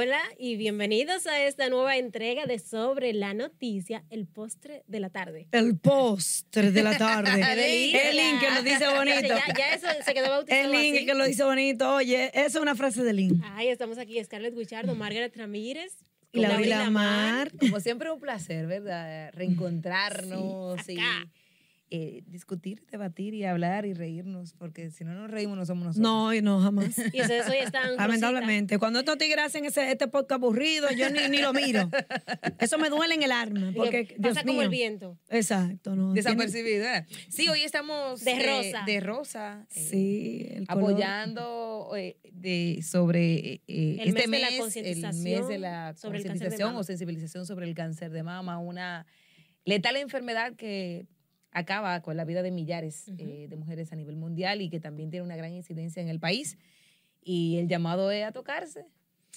Hola y bienvenidos a esta nueva entrega de Sobre la Noticia, el postre de la tarde. El postre de la tarde. El link que lo dice bonito. Ya, ya eso se quedó bautizado El link así. que lo dice bonito. Oye, esa es una frase de link. Ay, estamos aquí, Scarlett Guichardo, Margaret Ramírez. Y la Gabriela Vila Mar. Como siempre, un placer, ¿verdad? Reencontrarnos Sí, y. eh, discutir, debatir y hablar y reírnos, porque si no nos reímos no somos nosotros. No, y no, jamás. Y ustedes hoy están. Lamentablemente. Cuando estos tigres hacen ese, este podcast aburrido, yo ni, ni lo miro. Eso me duele en el alma. Porque, Dios pasa como el viento. Exacto. No, Desapercibido, ¿verdad? Sí, hoy estamos De eh, rosa. de rosa. eh, Sí, el apoyando eh, de, sobre eh, eh, El este mes de la el concientización mes de la sobre el cáncer de concientización o sensibilización sobre el cáncer de mama, una letal enfermedad que acaba con la vida de millares eh, de mujeres a nivel mundial y que también tiene una gran incidencia en el país. Y el llamado es a tocarse.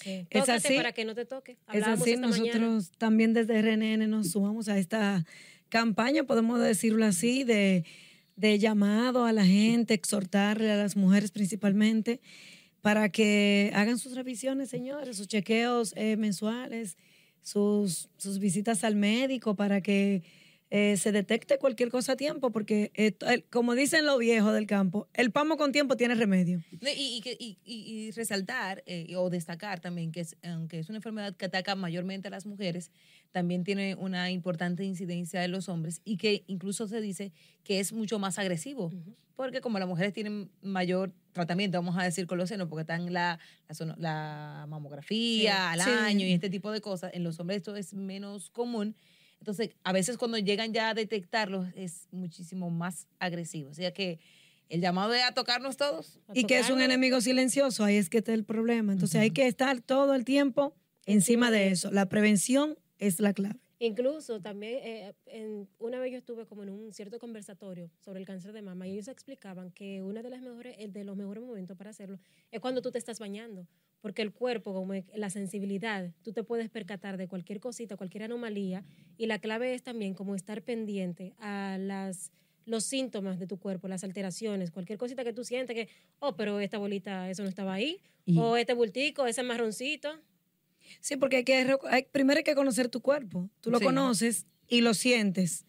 Es Tócate así. para que no te toque. Es Hablábamos así, esta nosotros mañana. también desde RNN nos sumamos a esta campaña, podemos decirlo así, de, de llamado a la gente, exhortarle a las mujeres principalmente, para que hagan sus revisiones, señores, sus chequeos eh, mensuales, sus, sus visitas al médico, para que eh, se detecte cualquier cosa a tiempo, porque eh, el- como dicen los viejos del campo, el pamo con tiempo tiene remedio. Y, y, que- y- y- y resaltar eh, o destacar también que es, aunque es una enfermedad que ataca mayormente a las mujeres, también tiene una importante incidencia en los hombres y que incluso se dice que es mucho más agresivo. Porque como las mujeres tienen mayor tratamiento, vamos a decir con los senos, porque están la, la, mamografía Sí. al Sí. año y este tipo de cosas, en los hombres esto es menos común. Entonces, a veces cuando llegan ya a detectarlos es muchísimo más agresivo. O sea que el llamado es a tocarnos todos. A Y que es un enemigo silencioso, ahí es que está el problema. Entonces hay que estar todo el tiempo encima de eso. La prevención es la clave. Incluso también, eh, en- una vez yo estuve como en un cierto conversatorio sobre el cáncer de mama y ellos explicaban que uno de, las mejores, de los mejores momentos para hacerlo es cuando tú te estás bañando, porque el cuerpo, como la sensibilidad, tú te puedes percatar de cualquier cosita, cualquier anomalía y la clave es también como estar pendiente a las los síntomas de tu cuerpo, las alteraciones, cualquier cosita que tú sientes que, oh, pero esta bolita, eso no estaba ahí, Y- o este bultico, ese marroncito. Sí, porque hay que, hay- primero hay que conocer tu cuerpo. Tú lo Sí. conoces y lo sientes.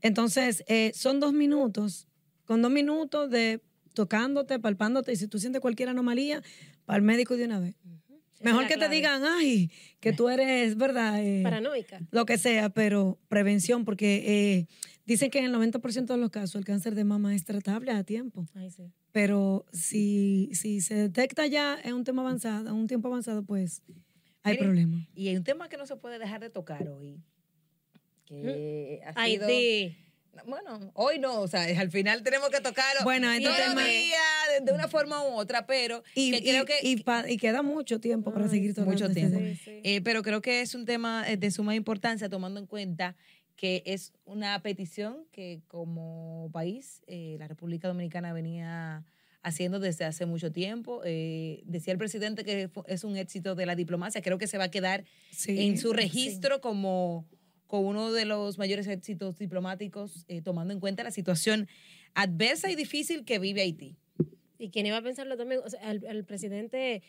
Entonces, eh, son dos minutos. Con dos minutos de tocándote, palpándote, y si tú sientes cualquier anomalía, para el médico de una vez. Mejor que te digan, ay, que tú eres, ¿verdad? Eh, Paranoica. lo que sea, pero prevención, porque eh, dicen que en el 90% de los casos el cáncer de mama es tratable a tiempo. Ay, sí. Pero si, si se detecta ya en un tema avanzado, en un tiempo avanzado, pues hay Mire, problema. Y hay un tema que no se puede dejar de tocar hoy. Que ha Ay, sido. sí. Bueno, hoy no, o sea, al final tenemos que tocarlo. Bueno, este todos los tema- días, de, de una forma u otra, pero Y, que creo y- que. y pa- y queda mucho tiempo para Ay, seguir tocando Mucho este tiempo. tema. Sí, sí. eh, pero creo que es un tema eh, de suma importancia, tomando en cuenta que es una petición que como país eh, la República Dominicana venía haciendo desde hace mucho tiempo. Eh, decía el presidente que es un éxito de la diplomacia. Creo que se va a quedar Sí, en su registro como, como uno de los mayores éxitos diplomáticos, eh, tomando en cuenta la situación adversa y difícil que vive Haití. Y quién iba a pensarlo también, o sea, al, al presidente,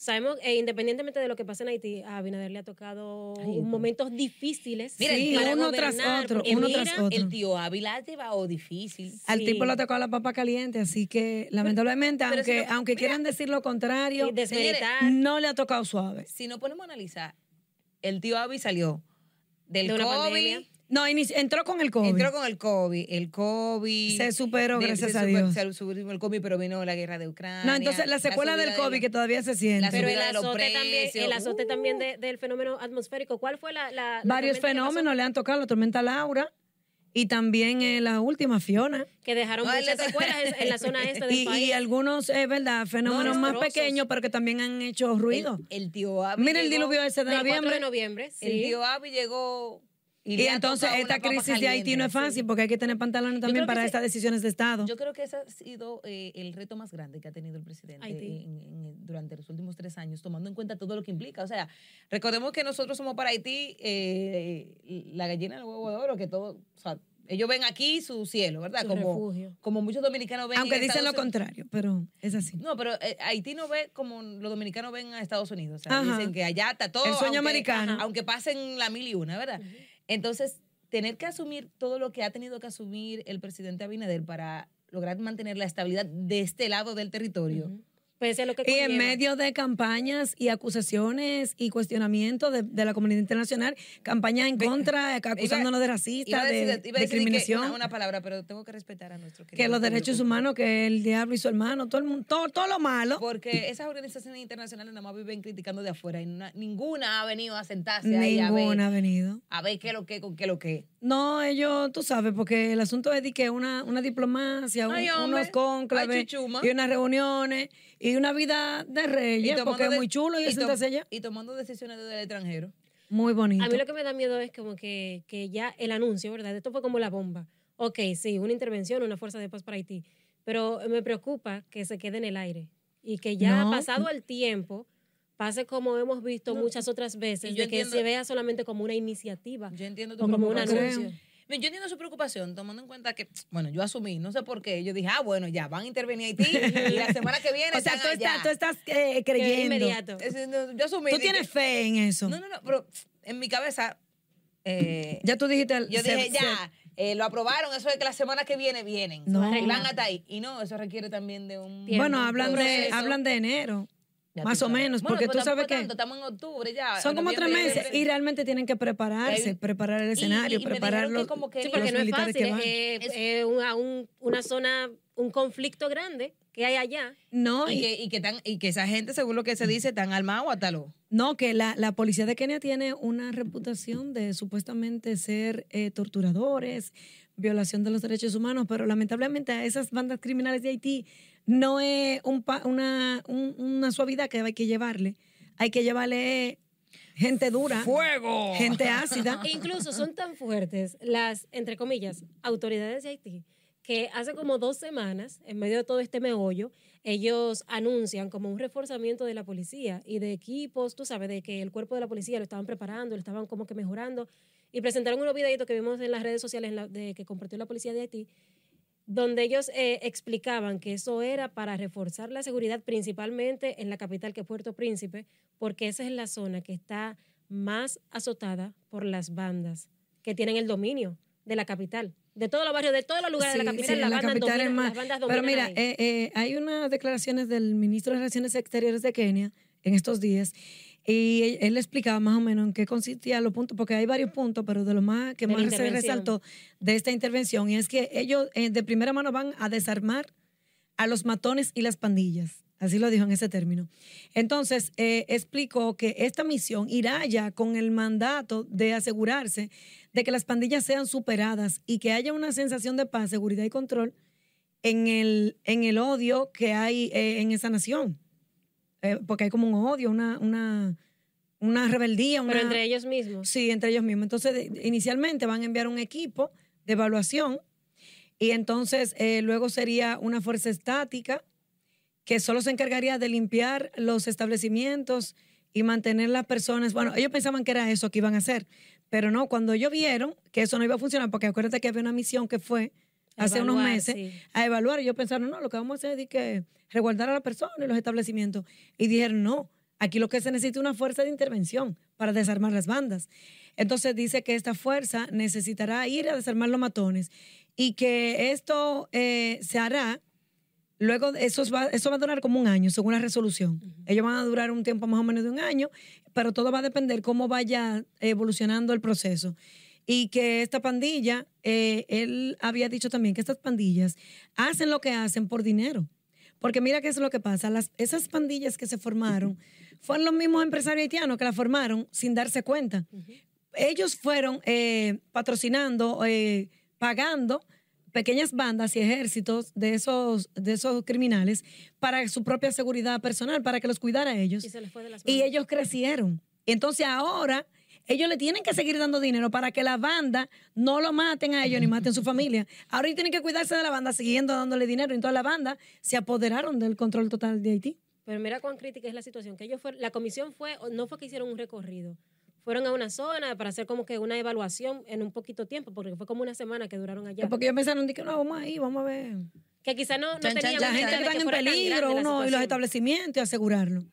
sabemos, eh, independientemente de lo que pasa en Haití, a Abinader le ha tocado Ay, momentos difíciles. Mira, Sí, para uno tras otro, uno mira, tras otro. El tío Ávila ha llevado difícil. Al tipo le tocó la papa caliente, así que lamentablemente, pero si aunque, no- aunque mira. quieran decir lo contrario, desmeritar. no le ha tocado suave. Si no ponemos a analizar, el tío Avi salió del De una COVID, pandemia. No, entró con el COVID. entró con el COVID, el COVID. Se superó, de- gracias se a Dios. Se superó el COVID, pero vino la guerra de Ucrania. no, entonces la secuela del de COVID que todavía se siente. la Pero el azote también, el azote Uh. también de- del fenómeno atmosférico. ¿Cuál fue la, Varios fenómenos le han tocado, la tormenta Laura y también eh, la última Fiona. que dejaron No, muchas secuelas en, en la zona este del Y, país. y algunos, es verdad, fenómenos No, más pequeños, pero que también han hecho ruido. El, el tío Avi. Mira el diluvio ese de del 4 noviembre. de noviembre, sí. El tío Avi llegó. Y, entonces esta crisis de Haití no es fácil porque hay que tener pantalones también para estas decisiones de Estado. Yo creo que ese ha sido eh, el reto más grande que ha tenido el presidente en- en- durante los últimos tres años, tomando en cuenta todo lo que implica. O sea, recordemos que nosotros somos para Haití eh, la gallina del huevo de oro, que todo, o sea, Ellos ven aquí su cielo, ¿verdad? Su como, refugio. como muchos dominicanos ven Aunque en dicen lo Unidos. contrario, pero es así. No, pero eh, Haití no ve como los dominicanos ven a Estados Unidos. O sea, Ajá. dicen que allá está todo. El sueño aunque- americano. Aunque pasen la mil y una, ¿verdad? Entonces, tener que asumir todo lo que ha tenido que asumir el presidente Abinader para lograr mantener la estabilidad de este lado del territorio. Pese a lo que Y en medio de campañas y acusaciones y cuestionamientos de, de la comunidad internacional, campañas en contra, acusándonos de Iba racistas, a decir, de, iba a decir que discriminación. Una, una palabra, pero tengo que respetar a nuestro que querido los derechos humanos, que el diablo y su hermano, todo, el mundo, todo, todo lo malo, Porque esas organizaciones internacionales nada más viven criticando de afuera y na- ninguna ha venido a sentarse ahí a ninguna ha ver, venido. a ver qué es lo que, con qué es lo que. No, ellos, tú sabes, porque el asunto es de que una, una diplomacia, un- Ay, hombre. unos cónclaves Ay, y unas reuniones y una vida de reyes, porque es muy chulo y, sentarse allá. y tomando decisiones desde el extranjero. Muy bonito. A mí lo que me da miedo es como que, que ya el anuncio, ¿verdad? Esto fue como la bomba. Ok, sí, una intervención, una fuerza de paz para Haití, pero me preocupa que se quede en el aire y que ya No. pasado el tiempo pase como hemos visto muchas otras veces, y de que entiendo- se vea solamente como una iniciativa Yo entiendo tu o como un anuncio. Yo entiendo su preocupación, tomando en cuenta que, bueno, yo asumí, no sé por qué, yo dije, ah, bueno, ya, van a intervenir Haití y la semana que viene o sea, tú estás, tú estás eh, creyendo. inmediato. Es- no, yo asumí. Tú dije- tienes fe en eso. No, no, no, pero en mi cabeza, eh, Ya tú dijiste. el- yo dije, se- ya, eh, lo aprobaron, eso es que la semana que viene vienen. No. Arreglan hasta ahí. Y no, eso requiere también de un... Tiempo, Bueno, hablan de, hablan de enero. Ya más o sabes. menos, Bueno, porque pues tú sabes tampoco que tanto, estamos en octubre ya. son como tres meses y realmente tienen que prepararse, Y- preparar el y- escenario, y me preparar dijeron que los, como que Sí, los porque no es militares fácil, que van. es, Es- es una, un- una zona, un conflicto grande que hay allá. No, Y y- que, y, que tan, y que esa gente, según lo que se dice, están armados hasta lo... no, que la, la policía de Kenia tiene una reputación de supuestamente ser eh, torturadores, violación de los derechos humanos, pero lamentablemente a esas bandas criminales de Haití no es un pa- una, un- una suavidad que hay que llevarle. Hay que llevarle gente dura, ¡Fuego! gente ácida. E incluso son tan fuertes las, entre comillas, autoridades de Haití, que hace como dos semanas, en medio de todo este meollo, ellos anuncian como un reforzamiento de la policía y de equipos, tú sabes, de que el cuerpo de la policía lo estaban preparando, lo estaban como que mejorando, y presentaron unos videitos que vimos en las redes sociales la- de, que compartió la policía de Haití, donde ellos eh, explicaban que eso era para reforzar la seguridad principalmente en la capital que es Puerto Príncipe, porque esa es la zona que está más azotada por las bandas que tienen el dominio de la capital. De todos los barrios, de todos los lugares de la capital, sí, las, en la bandas capital dominan- más. las bandas Pero mira, eh, eh, hay unas declaraciones del ministro de Relaciones Exteriores de Kenia en estos días y él, él explicaba más o menos en qué consistían los puntos, porque hay varios puntos, pero de lo más que De más se resaltó de esta intervención y es que ellos eh, de primera mano van a desarmar a los matones y las pandillas. Así lo dijo en ese término. Entonces, eh, explicó que esta misión irá ya con el mandato de asegurarse de que las pandillas sean superadas y que haya una sensación de paz, seguridad y control en el, en el odio que hay eh, en esa nación. Eh, porque hay como un odio, una, una, una rebeldía. Una, Pero entre ellos mismos. Sí, entre ellos mismos. Entonces, de- inicialmente van a enviar un equipo de evaluación y entonces eh, luego sería una fuerza estática que solo se encargaría de limpiar los establecimientos y mantener las personas. Bueno, ellos pensaban que era eso que iban a hacer, pero no, cuando ellos vieron que eso no iba a funcionar, porque acuérdate que había una misión que fue hace unos meses sí. a evaluar y ellos pensaron, no, lo que vamos a hacer es que resguardar a la persona y los establecimientos. Y dijeron, no, aquí lo que se necesita es una fuerza de intervención para desarmar las bandas. Entonces dice que esta fuerza necesitará ir a desarmar los matones y que esto eh, se hará, luego eso va, eso va a durar como un año, según la resolución. Ellos van a durar un tiempo más o menos de un año, pero todo va a depender cómo vaya evolucionando el proceso. Y que esta pandilla, eh, él había dicho también que estas pandillas hacen lo que hacen por dinero. Porque mira qué es lo que pasa. Las, esas pandillas que se formaron fueron los mismos empresarios haitianos que la formaron sin darse cuenta. Ellos fueron eh, patrocinando, eh, pagando pequeñas bandas y ejércitos de esos, de esos criminales para su propia seguridad personal, para que los cuidara a ellos. Y se les fue de las Y ellos crecieron. Entonces ahora ellos le tienen que seguir dando dinero para que la banda no lo maten a ellos ni maten a su familia. Ahora ellos tienen que cuidarse de la banda siguiendo dándole dinero. Entonces la banda se apoderaron del control total de Haití. Pero mira cuán crítica es la situación. Que ellos fueron, la comisión fue, no fue que hicieron un recorrido, fueron a una zona para hacer como que una evaluación en un poquito tiempo, porque fue como una semana que duraron allá. Porque ellos pensaron, que no, vamos ahí, vamos a ver. Que quizá no, no Chan, chan, tenían La gente que de están en peligro, uno y los establecimientos y asegurarlo.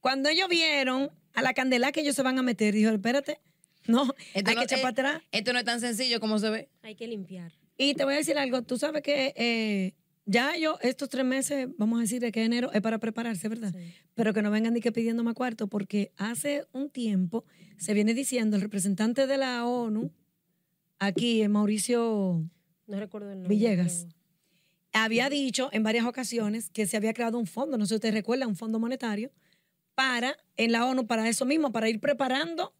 Cuando ellos vieron a la candela que ellos se van a meter, dijo, espérate, no, Esto hay no- que echar eh, para atrás. Esto no es tan sencillo como se ve. Hay que limpiar. Y te voy a decir algo, tú sabes que eh, ya yo estos tres meses, vamos a decir de que enero es para prepararse, ¿verdad? Sí. Pero que no vengan ni que pidiendo más cuarto, porque hace un tiempo se viene diciendo el representante de la ONU, aquí, Mauricio No recuerdo el nombre. Villegas. pero- había dicho en varias ocasiones que se había creado un fondo, no sé si usted recuerda, un fondo monetario, para, en la ONU, para eso mismo, para ir preparando,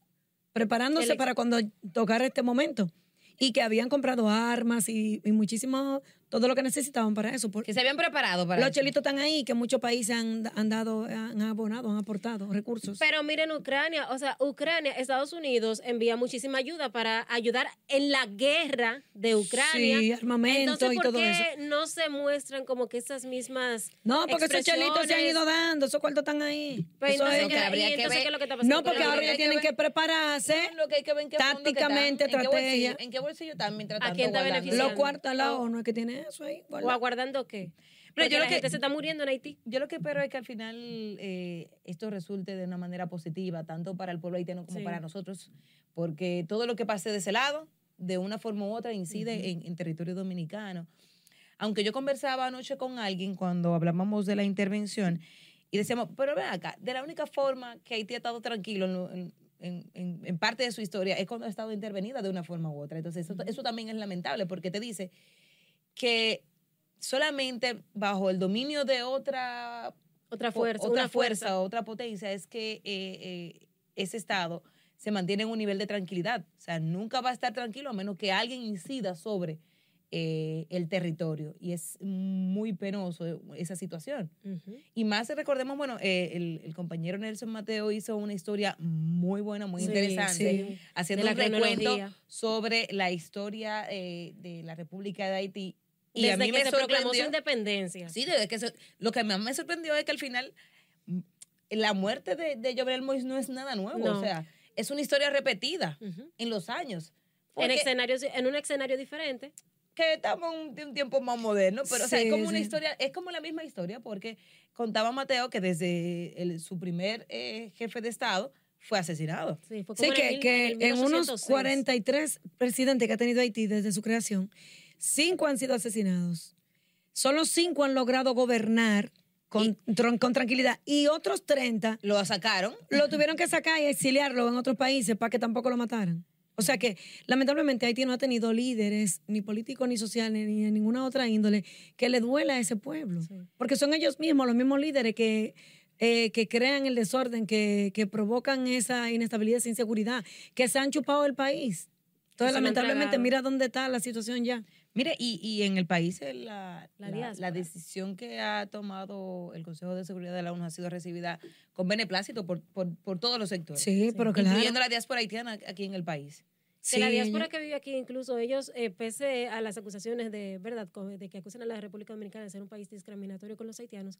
preparándose para cuando tocara este momento. Y que habían comprado armas y, y muchísimo, todo lo que necesitaban para eso. Por- Que se habían preparado para los eso. chelitos están ahí, que muchos países han, han dado, han abonado, han aportado recursos. Pero miren Ucrania, o sea, Ucrania, Estados Unidos envía muchísima ayuda para ayudar en la guerra de Ucrania. Sí, armamento Entonces, y ¿por todo qué eso. no se muestran como que esas mismas No, porque esos chelitos se han ido dando, esos cuartos están ahí. Pues Eso entonces, es- que ¿qué- habría y que entonces ver. qué es lo que está pasando? no, porque Pero ahora ya que tienen que prepararse Lo que hay que ver en qué fondo que tácticamente, están, en qué estrategia. bolsillo- ¿En qué bolsillo están mientras ¿A tanto quién está guardando. beneficiando? Los cuartos a la O- ONU es que tiene eso ahí. ¿O guardado. aguardando qué? Pero Porque yo lo la que- gente se está muriendo en Haití. Yo lo que espero es que al final eh, esto resulte de una manera positiva, tanto para el pueblo haitiano como Sí. para nosotros, porque todo lo que pase de ese lado, de una forma u otra, incide en, en territorio dominicano. Aunque yo conversaba anoche con alguien cuando hablábamos de la intervención y decíamos, pero ven acá, de la única forma que Haití ha estado tranquilo en, lo- en- en- en- en parte de su historia es cuando ha estado intervenida de una forma u otra. Entonces, eso, eso también es lamentable porque te dice que solamente bajo el dominio de otra Otra o- fuerza, otra una fuerza, fuerza. otra potencia es que eh, eh, ese estado se mantiene en un nivel de tranquilidad. O sea, nunca va a estar tranquilo a menos que alguien incida sobre eh, el territorio. Y es muy penoso esa situación. Y más recordemos, bueno, eh, el, el compañero Nelson Mateo hizo una historia muy buena, muy Sí, interesante, sí. haciendo un recuento sobre la historia eh, de la República de Haití. Y Desde a mí que me se proclamó su independencia. Sí, desde que se- lo que más me sorprendió es que al final mm, la muerte de, de Jovenel Moïse no es nada nuevo. No. O sea, es una historia repetida Ujú. en los años. En, escenarios, en un escenario diferente. que estamos en un, tiempo más moderno, pero o sea, Sí, es como una sí. historia, es como la misma historia, porque contaba Mateo que desde el- su primer eh, jefe de Estado fue asesinado. Sí, fue como Sí, en el que, mil- que el en unos 1806. 43 presidentes que ha tenido Haití desde su creación, cinco han sido asesinados. Solo cinco han logrado gobernar con, con tranquilidad y otros 30 Lo sacaron. lo tuvieron que sacar y exiliarlo en otros países para que tampoco lo mataran. O sea que, lamentablemente, Haití no ha tenido líderes, ni políticos, ni sociales, ni de ninguna otra índole, que le duela a ese pueblo. Sí. Porque son ellos mismos, los mismos líderes que, eh, que crean el desorden, que, que provocan esa inestabilidad, esa inseguridad, que se han chupado el país. Entonces, lamentablemente, mira dónde está la situación ya. Mire, y, y en el país eh, la, La la- diáspora. la decisión que ha tomado el Consejo de Seguridad de la ONU ha sido recibida con beneplácito por, por, por todos los sectores, Sí, pero claro. incluyendo la diáspora haitiana aquí en el país. Que la Sí, diáspora ellos- que vive aquí, incluso ellos, eh, pese a las acusaciones de verdad, de que acusan a la República Dominicana de ser un país discriminatorio con los haitianos,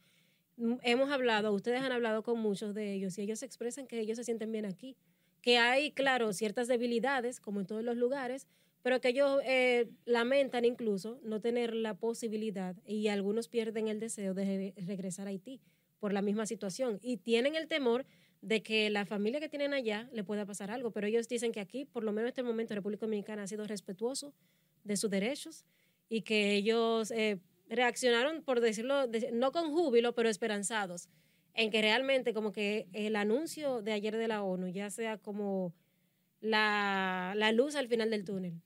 mm, hemos hablado, ustedes han hablado con muchos de ellos y ellos expresan que ellos se sienten bien aquí. Que hay, claro, ciertas debilidades, como en todos los lugares, pero que ellos eh, lamentan incluso no tener la posibilidad y algunos pierden el deseo de re- regresar a Haití por la misma situación y tienen el temor de que la familia que tienen allá le pueda pasar algo, pero ellos dicen que aquí, por lo menos en este momento, República Dominicana ha sido respetuoso de sus derechos y que ellos eh, reaccionaron, por decirlo, de- no con júbilo, pero esperanzados, en que realmente como que el anuncio de ayer de la ONU ya sea como la, la luz al final del túnel.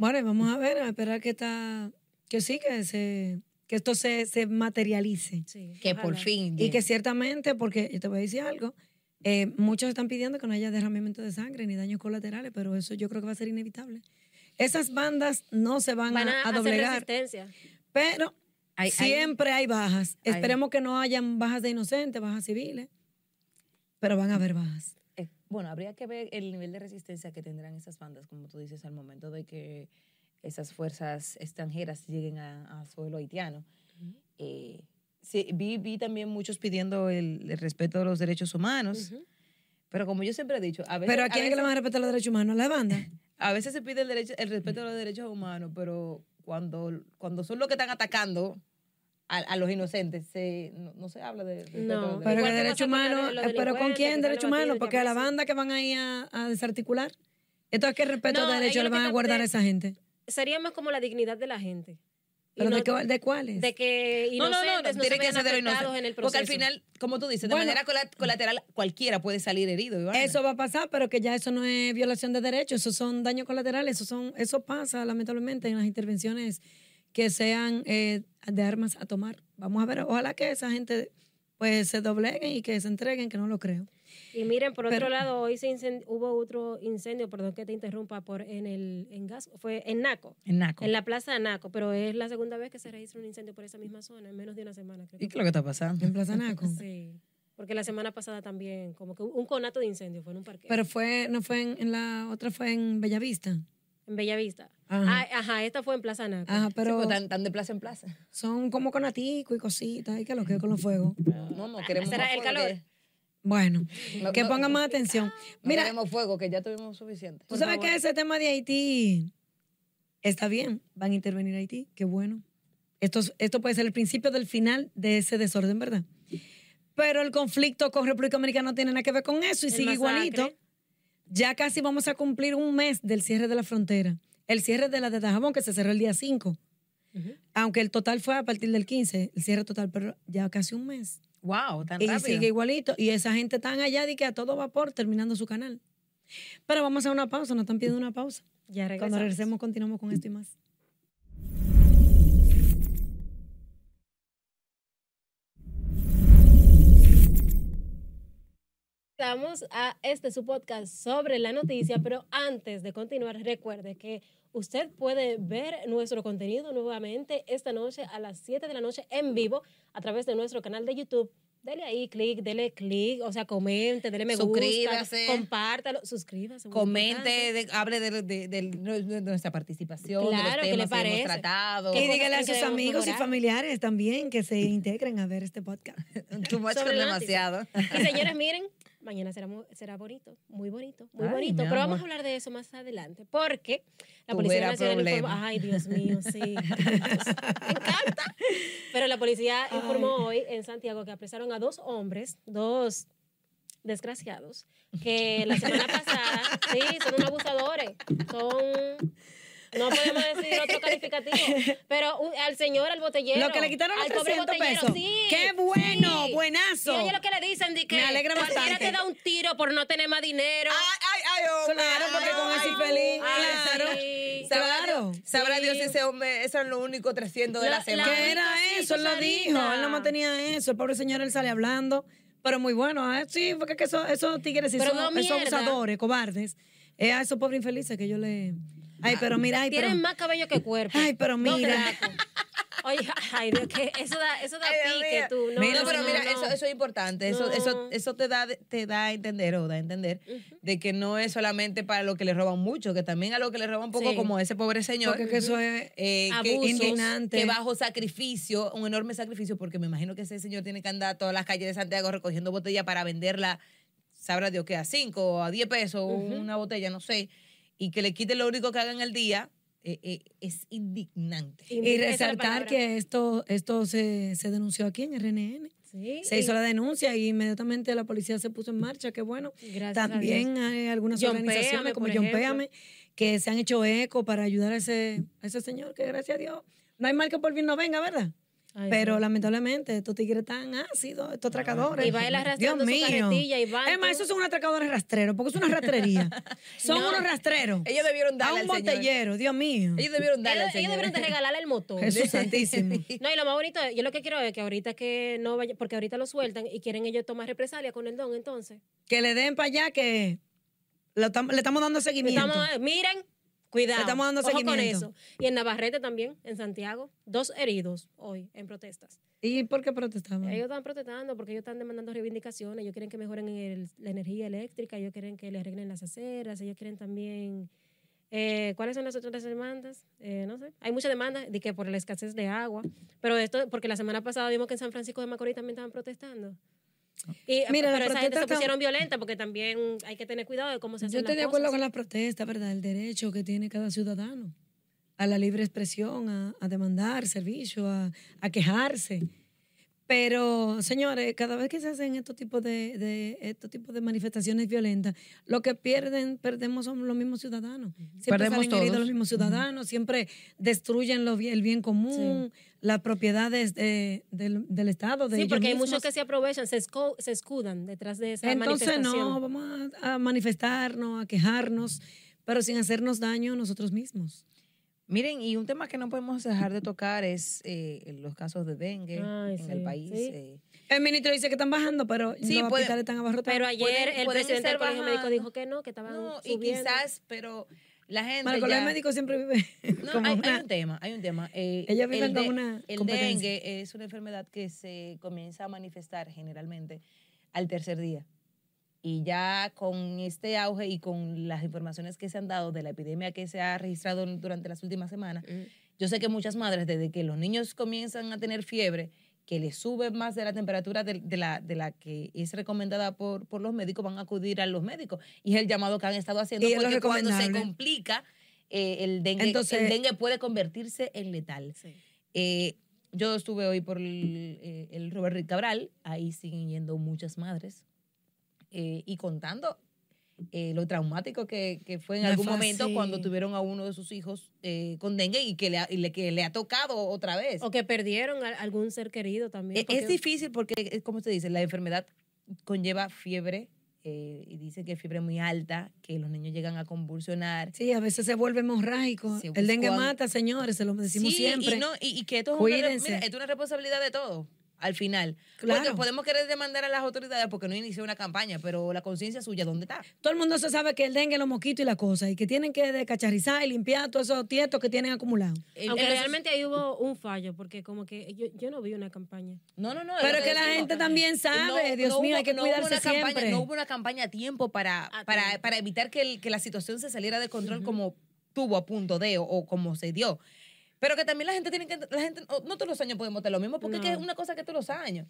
Bueno, vamos a ver, a esperar que, está, que sí, que, se, que esto se, se materialice. Sí, Que por fin. Y que ciertamente, porque yo te voy a decir algo, eh, muchos están pidiendo que no haya derramamiento de sangre ni daños colaterales, pero eso yo creo que va a ser inevitable. Esas bandas no se van, van a, a, a hacer doblegar, resistencia. pero Hay- hay- siempre hay bajas. hay- Esperemos que no hayan bajas de inocentes, bajas civiles, pero van a haber bajas. Bueno, habría que ver el nivel de resistencia que tendrán esas bandas, como tú dices, al momento de que esas fuerzas extranjeras lleguen a, a suelo haitiano. Eh, sí, vi, vi también muchos pidiendo el, el respeto de los derechos humanos, Ujú. Pero como yo siempre he dicho, a veces, Pero ¿a quién es que le veces- van a respetar los derechos humanos? ¿A la banda? a veces se pide el, derecho, el respeto a los derechos humanos, pero cuando, cuando son los que están atacando a, a los inocentes, se, no, no se habla de, de No, a Pero derechos. que que derecho pasa con humano, los eh, pero ¿con quién que derecho salen humano? batidos, Porque a la banda que van ahí a, a desarticular. Esto es que respeto No, de derecho ellos le van a guardar de- a esa gente. Sería más como la dignidad de la gente. ¿Pero no- de, qué- de cuáles? de que No, no, no, inocentes no, tiene se que ser de en el Porque proceso. al final, como tú dices, de Bueno. manera cola- colateral cualquiera puede salir herido. Ivana. Eso va a pasar, pero que ya eso no es violación de derechos, eso son daños colaterales, eso son, eso pasa lamentablemente en las intervenciones que sean eh, de armas a tomar. Vamos a ver, ojalá que esa gente pues se dobleguen y que se entreguen, que no lo creo. Y miren, por otro Pero- lado, hoy se hubo otro incendio, perdón que te interrumpa, por en el en gas, fue en Naco, En Naco. en la plaza de Naco, pero es la segunda vez que se registra un incendio por esa misma zona, en menos de una semana, creo. ¿Y que qué es lo que está pasando? En Plaza Naco. Sí, porque la semana pasada también, como que un conato de incendio fue en un parque. Pero fue, no fue en, en la otra, fue en Bellavista. En Bellavista. Ajá. Ah, ajá, esta fue en Plaza Naco. Ajá, Pero pero tan, tan de plaza en plaza. son como conatico y cositas, y que lo que con los fuegos. No, no, queremos será más el calor. que- Bueno, No, que pongan no, más atención. no Mira, queremos fuego, que ya tuvimos suficiente. Tú sabes que ese tema de Haití está bien, van a intervenir Haití, qué bueno. Esto, es- esto puede ser el principio del final de ese desorden, ¿verdad? Pero el conflicto con República Dominicana no tiene nada que ver con eso y El sigue masacre. igualito. Ya casi vamos a cumplir un mes del cierre de la frontera. El cierre de la de Dajabón, que se cerró el día 5. Ujú. Aunque el total fue a partir del 15, el cierre total, pero ya casi un mes. Wow, tan Y rápido. sigue igualito. Y esa gente están allá de que a todo vapor terminando su canal. Pero vamos a una pausa, nos están pidiendo una pausa. Ya regresamos. Cuando regresemos continuamos con esto y más. Estamos a este su podcast sobre la noticia, pero antes de continuar, recuerde que usted puede ver nuestro contenido nuevamente esta noche a las 7 de la noche en vivo a través de nuestro canal de YouTube. Dele ahí clic, dele clic, o sea, comente, dele me gusta, Suscríbase. compártalo, suscríbase. Comente, de- hable de, de- de- de nuestra participación, de Claro, los ¿qué le temas que hemos parece? tratado. Y dígale a que sus amigos y mejorar? familiares también que se integren a ver este podcast. Too much Sobre con la demasiado. Y señores, miren, mañana será, será bonito, muy bonito, muy Ay, bonito. Pero vamos a hablar de eso más adelante, porque la Tú Policía Nacional informó... Ay, Dios mío, sí. Me encanta. Pero la policía informó hoy en Santiago que apresaron a dos hombres, dos desgraciados, que la semana pasada, sí, son unos abusadores, son... No podemos decir otro calificativo, pero un- al señor, al botellero. Lo que le quitaron los al pobre 300 botellero, pesos. sí, ¡Qué bueno! sí. ¡Buenazo! Y ellos lo que le dicen de que Me alegra bastante. te da un tiro por no tener más dinero. ay, ay, hombre. Claro, porque con eso feliz. Ay, Claro. sí. Sabrá, Claro. Dios, sabrá Sí. Dios si ese hombre, eso es lo único 300 de La- la, semana. la- ¿Qué era eso? Él lo dijo. Él no mantenía eso. El pobre señor, él sale hablando. Pero muy bueno. ah, Sí, porque es que esos, esos tigres sí son, no esos abusadores, cobardes. Es a esos pobres infelices que yo le... Ay, pero mira, ay, pero... Tienen más cabello que cuerpo. Ay, pero mira. Oye, ay, Dios, que eso da, eso da Ay, pique, tú. No, Mira, no, pero no, mira, no. Eso, eso es importante. Eso, No. eso, eso te da te da a entender o da a entender de que no es solamente para lo que le roban mucho, que también a lo que le roban poco, Sí. como ese pobre señor. Porque que eso es eh, que, indignante. que bajo sacrificio, un enorme sacrificio, porque me imagino que ese señor tiene que andar a todas las calles de Santiago recogiendo botella para venderla, sabrá Dios que a 5 o a 10 pesos una botella, no sé, y que le quite lo único que haga en el día, eh, eh, es indignante. Y resaltar que esto, esto se, se denunció aquí en RNN. Sí, Se hizo la denuncia y inmediatamente la policía se puso en marcha, qué bueno. Gracias También hay algunas John organizaciones Péame, como John. Péame que se han hecho eco para ayudar a ese, a ese señor, que gracias a Dios, no hay mal que por bien no venga, ¿verdad? Ay, Pero sí. lamentablemente estos tigres tan ácidos, estos atracadores. Y va él arrastrando Dios su mío. carretilla y va. Es más, esos son unos atracadores rastreros, porque es una rastrería. Son No. unos rastreros. Ellos debieron A darle un al señor. botellero, Dios mío. Ellos debieron darle al Ellos, ellos deberían de regalarle el motor. Jesús santísimo. No, y lo más bonito, yo lo que quiero es que ahorita que no vaya, porque ahorita lo sueltan y quieren ellos tomar represalia con el don, entonces. Que le den para allá que lo tam- le estamos dando seguimiento. Estamos, miren, cuidado. Estamos dando ojo con eso. Y en Navarrete también, en Santiago, dos heridos hoy en protestas. ¿Y por qué protestaban? Ellos están protestando porque ellos están demandando reivindicaciones, ellos quieren que mejoren el- la energía eléctrica, ellos quieren que le arreglen las aceras, ellos quieren también... eh, ¿Cuáles son las otras demandas? Eh, no sé. Hay muchas demandas de que por la escasez de agua, pero esto, porque la semana pasada vimos que en San Francisco de Macorís también estaban protestando. Y, Mira, la pero esa gente se pusieron violenta porque también hay que tener cuidado de cómo se hacen Yo estoy de acuerdo cosas. con la protesta, ¿verdad? El derecho que tiene cada ciudadano a la libre expresión, a, a demandar servicio, a, a quejarse. Pero, señores, cada vez que se hacen estos tipos de, de- estos tipos de manifestaciones violentas, lo que pierden, perdemos son los mismos ciudadanos. Siempre Perdemos salen heridos los mismos ciudadanos, siempre destruyen lo el bien común, las propiedades de- del, del Estado, de Sí, porque hay muchos que se aprovechan, se, esco- se escudan detrás de esa Entonces, manifestación. no, vamos a, a manifestarnos, a quejarnos, pero sin hacernos daño nosotros mismos. Miren, y un tema que no podemos dejar de tocar es eh, los casos de dengue Ay, en sí, el país. sí. eh. El ministro dice que están bajando, pero Sí, los puede- hospitales están abarrotados. Pero ayer Pueden- el pueden presidente del Colegio Médico dijo que no, que estaban No, y quizás, pero la gente Bueno, el colegio ya- médico siempre vive No, como hay, hay un tema, hay un tema. Eh, Ellos viven el con de- una El dengue es una enfermedad que se comienza a manifestar generalmente al tercer día. Y ya con este auge y con las informaciones que se han dado de la epidemia que se ha registrado durante las últimas semanas, Mm. yo sé que muchas madres, desde que los niños comienzan a tener fiebre, que les sube más de la temperatura de, de la, de la que es recomendada por, por los médicos, van a acudir a los médicos. Y es el llamado que han estado haciendo Y es porque cuando se complica, eh, el, dengue, Entonces- el dengue puede convertirse en letal. Sí. Eh, yo estuve hoy por el, eh, el Robert Cabral, ahí siguen yendo muchas madres eh, y contando eh, lo traumático que, que fue en No algún momento cuando tuvieron a uno de sus hijos eh, con dengue y que le, ha- y le- que le ha tocado otra vez. O que perdieron a algún ser querido también. Eh, porque- Es difícil porque, eh, como se dice, la enfermedad conlleva fiebre eh, y dice que fiebre muy alta, que los niños llegan a convulsionar. Sí, a veces se vuelve hemorrágico. Sí, el dengue cuando- mata, señores, se lo decimos Sí, siempre. Y, no, y, y que esto es una, mira, esto es una responsabilidad de todos. Al final. Claro. Porque podemos querer demandar a las autoridades porque no inició una campaña, pero la conciencia suya, ¿dónde está? Todo el mundo se sabe que el dengue, los mosquitos y la cosa, y que tienen que descacharrizar y limpiar todos esos tietos que tienen acumulados. Aunque realmente ahí hubo un fallo, porque como que yo, yo no vi una campaña. No, no, no. Pero es que la gente también sabe, Dios mío, hay que hubo cuidarse una campaña- siempre. no hubo una campaña a tiempo para, para, para evitar que, el- que la situación se saliera de control como tuvo a punto de o, o como se dio. Pero que también la gente tiene que, la gente, no todos los años podemos tener lo mismo, porque es que No. es una cosa que todos los años.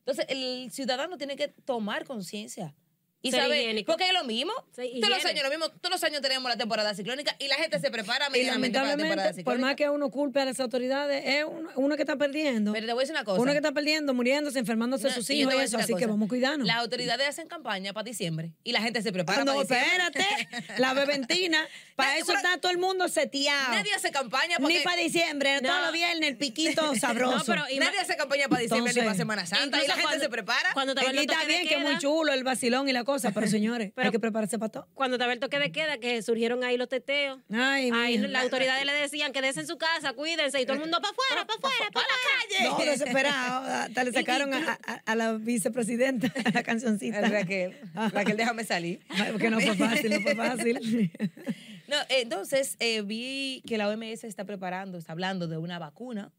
Entonces, el ciudadano tiene que tomar conciencia. Y Ser saber, higiénico. porque es lo mismo. Todos los años lo mismo. Todos los años tenemos la temporada ciclónica y la gente se prepara Y medianamente para la temporada lamentablemente, por ciclónica. más que uno culpe a las autoridades, es uno, uno que está perdiendo. Pero te voy a decir una cosa. Uno que está perdiendo, muriéndose, enfermándose No, sus hijos y eso, así que vamos cuidando. Las autoridades hacen campaña para diciembre y la gente se prepara Ah, no, para diciembre. espérate, la beventina, para eso está todo el mundo seteado. Nadie hace campaña Ni porque para diciembre, No. todos los viernes el piquito sabroso. No, pero nadie hace campaña para diciembre ni para Semana Santa y la gente cuando- se prepara. Cuando el y está bien que es muy chulo el vacilón y la cosa, pero señores, Pero- hay que prepararse para todo. Cuando estaba el toque de queda, que surgieron ahí los teteos. Ay, Ahí las autoridades le decían que en su casa, cuídense, y todo el mundo para afuera, para afuera, para la No, calle. desesperado. Hasta le sacaron a, a- a la vicepresidenta la cancioncita. Raquel, Raquel, déjame salir. Porque no fue fácil, no fue fácil. No, entonces eh, vi que la OMS está preparando, está hablando de una vacuna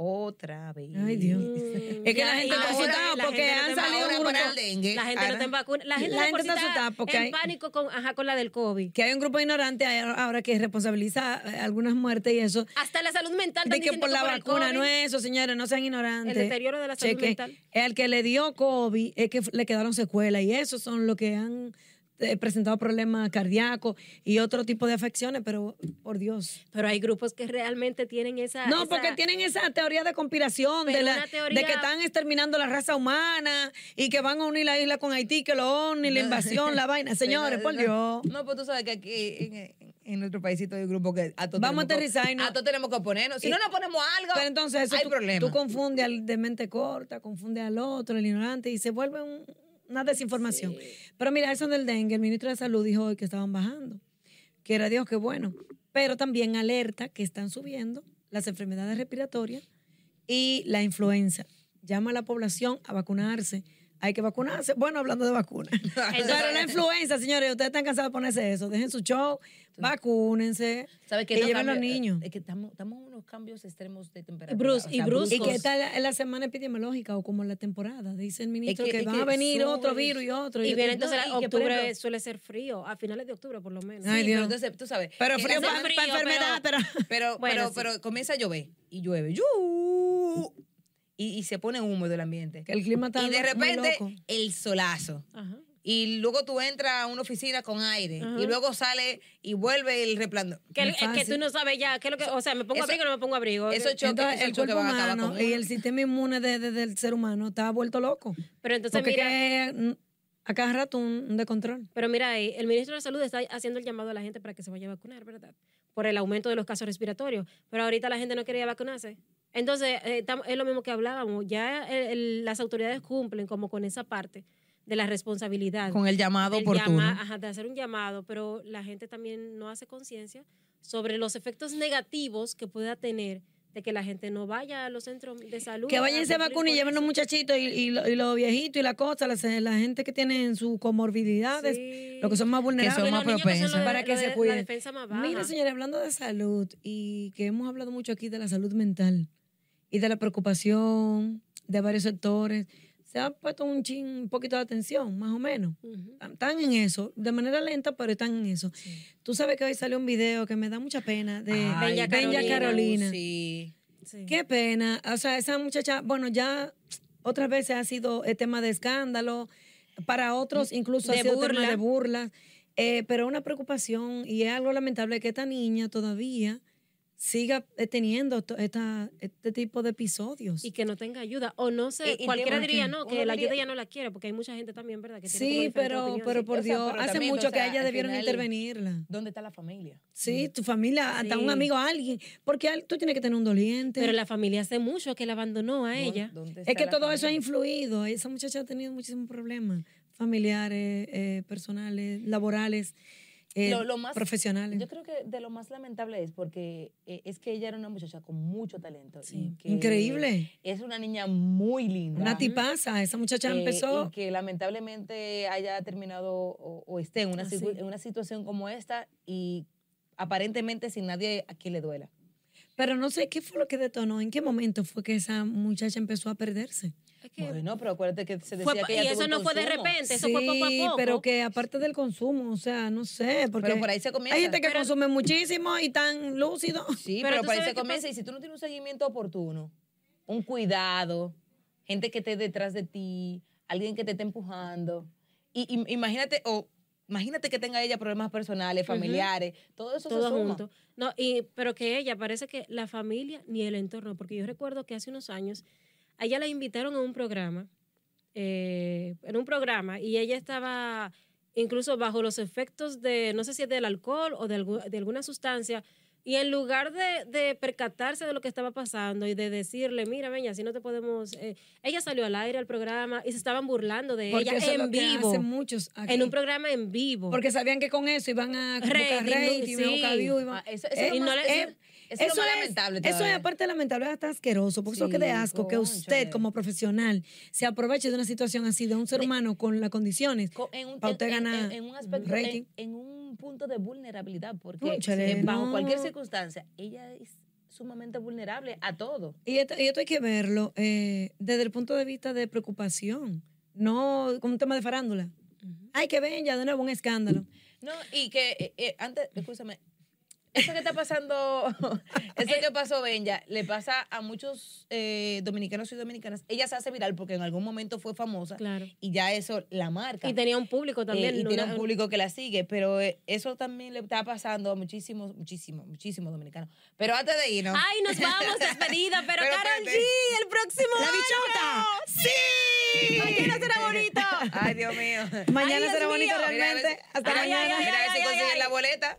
otra vez. Ay, Dios. Mm, Es que la gente está asustada la porque gente no han está salido un grupo-. La gente no está en vacuna. La gente, está asustada porque en hay- pánico con, ajá, con la del COVID. Que hay un grupo ignorante ahora que responsabiliza eh, algunas muertes y eso. Hasta la salud mental. De que por la el vacuna no es eso, señores, no sean ignorantes. El deterioro de la salud Cheque, mental. El que le dio COVID es que le quedaron secuelas y esos son los que han presentado problemas cardíacos y otro tipo de afecciones, pero por Dios. Pero hay grupos que realmente tienen esa. No, esa- porque tienen esa teoría de conspiración, de, la- teoría- de que están exterminando la raza humana y que van a unir la isla con Haití, que lo ONU, la invasión, la vaina. Señores, por Dios. No, pues tú sabes que aquí en, en nuestro paísito hay un grupo que a todos Vamos a aterrizar no- A todos tenemos que oponernos. Si Y- no nos ponemos algo, Pero entonces eso hay tú, problema. tú confundes al de mente corta, confunde al otro, el ignorante, y se vuelve un- una desinformación. Pero mira, eso del dengue, el ministro de Salud dijo hoy que estaban bajando. Quiera Dios que bueno. Pero también alerta que están subiendo las enfermedades respiratorias y la influenza. Llama a la población a vacunarse. Hay que vacunarse. Bueno, hablando de vacunas. Pero la influenza, señores, ustedes están cansados de ponerse eso. Dejen su show, vacúnense. ¿Sabes que los niños. Es que estamos, en unos cambios extremos de temperatura. Brus- y bruscos. Y que esta es la, la semana epidemiológica o como la temporada. Dice el ministro Es que, que- van que a venir sube. otro virus y otro. Y viene entonces No, y que, por octubre ejemplo, suele ser frío, a finales de octubre por lo menos. Ay, Sí, Dios. pero entonces, tú sabes. Pero frío para enfermedad, pero... Pero, Bueno, pero, sí. pero comienza a llover y llueve. ¡Yu! Y, y se pone húmedo el ambiente. Que el clima está y de muy repente loco. el solazo. Ajá. Y luego tú entras a una oficina con aire Ajá. y luego sale y vuelve el resplandor. Que, el- es que tú no sabes ya qué es lo que, o sea, me pongo Eso- abrigo o no me pongo abrigo. eso choque, Entonces, el cuerpo humano con y el sistema inmune de- de- del ser humano está vuelto loco. Pero entonces Porque mira, que, a cada rato un, un descontrol. pero mira ahí, el ministro de Salud está haciendo el llamado a la gente para que se vaya a vacunar, ¿verdad? Por el aumento de los casos respiratorios. Pero ahorita la gente no quería vacunarse. Entonces, eh, tam- es lo mismo que hablábamos. Ya el- el- las autoridades cumplen como con esa parte de la responsabilidad. Con el llamado oportuno. llama- ajá, de hacer un llamado, pero la gente también no hace conciencia sobre los efectos negativos que pueda tener de que la gente no vaya a los centros de salud. Que vayan y se vacunen y lleven los muchachitos y, y, y los viejitos y la cosa, la, la gente que tiene sus comorbilidades, Sí. los que son más vulnerables. son más que son propensos. lo de- para que se de- cuiden. Más. Mira, señores, hablando de salud y que hemos hablado mucho aquí de la salud mental y de la preocupación de varios sectores, se ha puesto un chin, un poquito de atención, más o menos. Ujú. Están en eso, de manera lenta, pero están en eso. Tú sabes que hoy salió un video que me da mucha pena de Ay, Benja Carolina. Carolina. Sí. Sí. Qué pena. O sea, esa muchacha, bueno, ya otras veces ha sido el tema de escándalo, para otros incluso De ha sido tema burla. de burlas, eh, pero una preocupación y es algo lamentable que esta niña todavía siga eh, teniendo esta, este tipo de episodios. Y que no tenga ayuda. O no sé, Y- cualquiera diría no, que la ayuda diría- ya no la quiere, porque hay mucha gente también, ¿verdad? Que tiene como Sí, pero, pero por O sea, Dios, pero hace también, mucho o que sea, a ella al debieron final- intervenirla. ¿Dónde está la familia? Sí, tu familia, hasta un amigo, alguien, porque tú tienes que tener un doliente. Pero la familia hace mucho que la abandonó a ella. ¿Dónde Es que todo eso ha influido. Esa muchacha ha tenido muchísimos problemas familiares, eh, personales, laborales, eh, Lo- lo más- profesionales. Yo creo que de lo más lamentable es porque eh, es que ella era una muchacha con mucho talento. Sí. y que Increíble. Es una niña muy linda. Una tipaza. Esa muchacha eh, empezó. Y que lamentablemente haya terminado o, o esté en una, situ- en una situación como esta y aparentemente sin nadie a quien le duela. Pero no sé qué fue lo que detonó. ¿En qué momento fue que esa muchacha empezó a perderse? Es que Bueno, pero acuérdate que se decía que y ella eso tuvo no fue de repente, eso fue poco a Sí, poco. pero que aparte del consumo, o sea, no sé, porque Pero por ahí se comienza. hay gente que Pero- consume muchísimo y tan lúcido. Sí, Pero por ahí se comienza y si tú no tienes un seguimiento oportuno, un cuidado, gente que esté detrás de ti, alguien que te esté empujando, y, y- imagínate, o imagínate que tenga ella problemas personales, familiares, todo eso todo se suma. junto. No, y, pero que ella parece que la familia ni el entorno, porque yo recuerdo que hace unos años a ella la invitaron a un programa, eh, en un programa, y ella estaba incluso bajo los efectos de, no sé si es del alcohol o de, algu- de alguna sustancia, y en lugar de, de percatarse de lo que estaba pasando y de decirle, mira, veña, si no te podemos... eh, ella salió al aire al programa y se estaban burlando de Porque ella eso es en lo que vivo, hacen muchos aquí. en un programa en vivo. Porque sabían que con eso iban a Rating, rating, iban a buscar sí. view, iban- Ah, eso, eso Eh, es y no le- eso- eso es lamentable Eso es todavía. aparte lamentable, es hasta asqueroso, porque eso es lo que de Sí, asco que usted como profesional se aproveche de una situación así, de un ser humano con las condiciones. Co- en un, Pa' usted en- en- ganar en un aspecto, rating. en, un punto de vulnerabilidad, porque eh, bajo no. cualquier circunstancia, ella es sumamente vulnerable a todo. Y esto, y esto hay que verlo eh, desde el punto de vista de preocupación, no como un tema de farándula. Hay que ver ya de nuevo un escándalo. No, y que eh, eh, antes, escúchame, eso que está pasando, eso que pasó Benja, le pasa a muchos eh, dominicanos y dominicanas. Ella se hace viral porque en algún momento fue famosa Claro. y ya eso la marca. Y tenía un público también. Eh, y no tiene una- un público que la sigue, pero eh, eso también le está pasando a muchísimos, muchísimos, muchísimos dominicanos. Pero antes de irnos, Ay, nos vamos, despedida, pero, Pero Carol. G, el próximo ¡La año. bichota! ¡Sí! Mañana será bonito. ay Dios mío. Mañana Dios será bonito mío. Mira, a ver realmente. si- Hasta Ay, ay, mañana. ay, Mira a ver si ay, consiguen ay. la boleta.